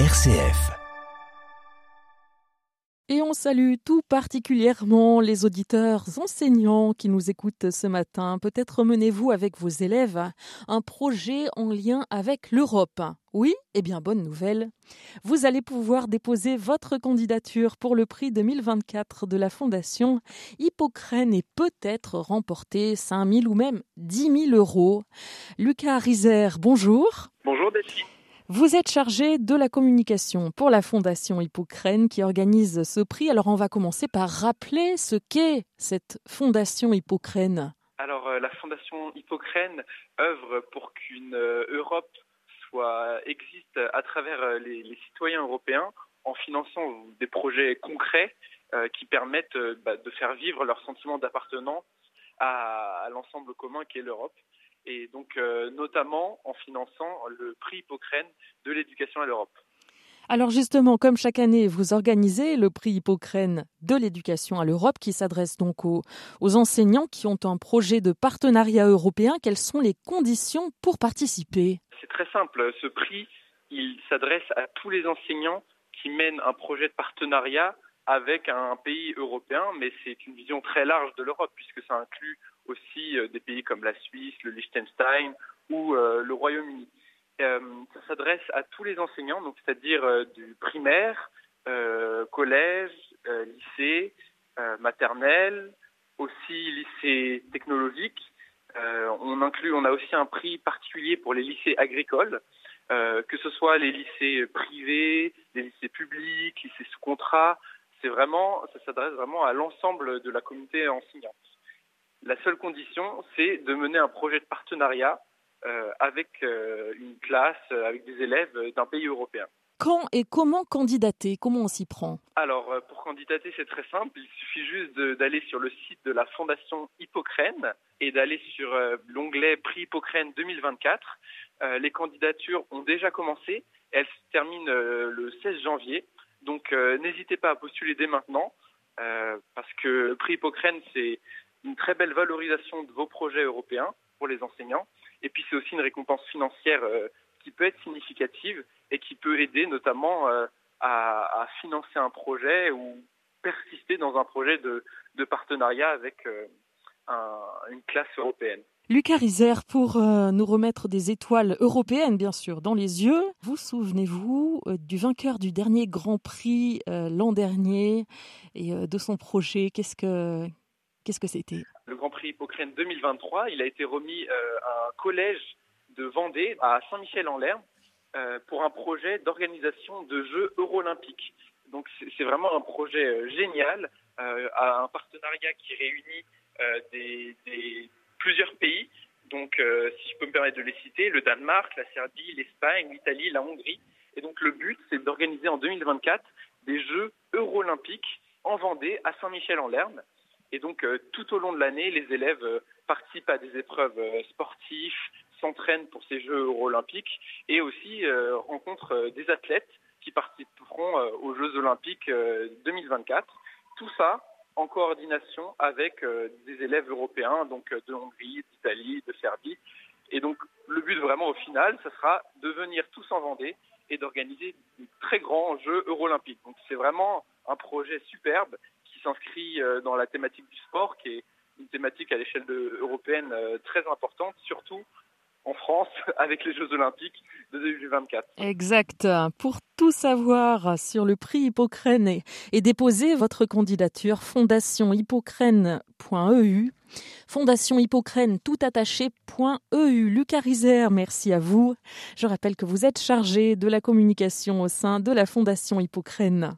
RCF. Et on salue tout particulièrement les auditeurs enseignants qui nous écoutent ce matin. Peut-être menez-vous avec vos élèves un projet en lien avec l'Europe. Oui Eh bien, bonne nouvelle. Vous allez pouvoir déposer votre candidature pour le prix 2024 de la Fondation Hippocrène et peut-être remporter 5 000 ou même 10 000 euros. Lucas Rizer, bonjour. Bonjour Delphine. Vous êtes chargé de la communication pour la Fondation Hippocrène qui organise ce prix. Alors on va commencer par rappeler ce qu'est cette Fondation Hippocrène. Alors euh, la Fondation Hippocrène œuvre pour qu'une euh, Europe soit existe à travers euh, les, citoyens européens en finançant des projets concrets qui permettent bah, de faire vivre leur sentiment d'appartenance à, à l'ensemble commun qu'est l'Europe et donc euh, notamment en finançant le prix Hippocrène de l'éducation à l'Europe. Alors justement, comme chaque année, vous organisez le prix Hippocrène de l'éducation à l'Europe qui s'adresse donc aux, aux, enseignants qui ont un projet de partenariat européen. Quelles sont les conditions pour participer? C'est très simple. Ce prix, il s'adresse à tous les enseignants qui mènent un projet de partenariat avec un pays européen, mais c'est une vision très large de l'Europe puisque ça inclut aussi euh, des pays comme la Suisse, le Liechtenstein ou euh, le Royaume-Uni. Euh, ça s'adresse à tous les enseignants, donc c'est-à-dire du primaire, collège, lycée, maternelle, aussi lycée technologique. on inclut, on a aussi un prix particulier pour les lycées agricoles, que ce soit les lycées privés, les lycées publics, lycées sous contrat. C'est vraiment, ça s'adresse vraiment à l'ensemble de la communauté enseignante. La seule condition, c'est de mener un projet de partenariat euh, avec euh, une classe, euh, avec des élèves d'un pays européen. Quand et comment candidater? Comment on s'y prend? Alors, pour candidater, c'est très simple. Il suffit juste d'aller sur le site de la Fondation Hippocrène et d'aller sur l'onglet Prix Hippocrène 2024. les candidatures ont déjà commencé. Elles se terminent le 16 janvier. Donc, n'hésitez pas à postuler dès maintenant. parce que le prix Hippocrène, c'est une très belle valorisation de vos projets européens pour les enseignants. Et puis c'est aussi une récompense financière euh, qui peut être significative et qui peut aider notamment euh, à, financer un projet ou persister dans un projet de, partenariat avec euh, une classe européenne. Lucas Rizer, pour nous remettre des étoiles européennes, bien sûr, dans les yeux, vous souvenez-vous du vainqueur du dernier Grand Prix l'an dernier et de son projet? Qu'est-ce que Qu'est-ce que c'était? Le Grand Prix Hippocrène 2023, il a été remis euh, à un collège de Vendée, à Saint-Michel-en-Lerme, euh, pour un projet d'organisation de Jeux Eurolympiques. Donc c'est vraiment un projet euh, génial, un partenariat qui réunit des, plusieurs pays. Donc si je peux me permettre de les citer, le Danemark, la Serbie, l'Espagne, l'Italie, la Hongrie. Et donc le but, c'est d'organiser en 2024 des Jeux Eurolympiques en Vendée, à Saint-Michel-en-Lerme. Et donc, euh, tout au long de l'année, les élèves euh, participent à des épreuves euh, sportives, s'entraînent pour ces Jeux olympiques et aussi rencontrent des athlètes qui participeront aux Jeux olympiques 2024. Tout ça en coordination avec des élèves européens, donc de Hongrie, d'Italie, de Serbie. Et donc, le but vraiment au final, ce sera de venir tous en Vendée et d'organiser de très grands Jeux olympiques. Donc, c'est vraiment un projet superbe s'inscrit euh, dans la thématique du sport, qui est une thématique à l'échelle européenne euh, très importante, surtout en France avec les Jeux Olympiques de 2024. Exact. Pour tout savoir sur le prix Hippocrène et, déposer votre candidature, fondationhippocrène.eu. Fondation Hippocrène tout attaché.eu. Lucas Rizer, merci à vous. Je rappelle que vous êtes chargé de la communication au sein de la Fondation Hippocrène.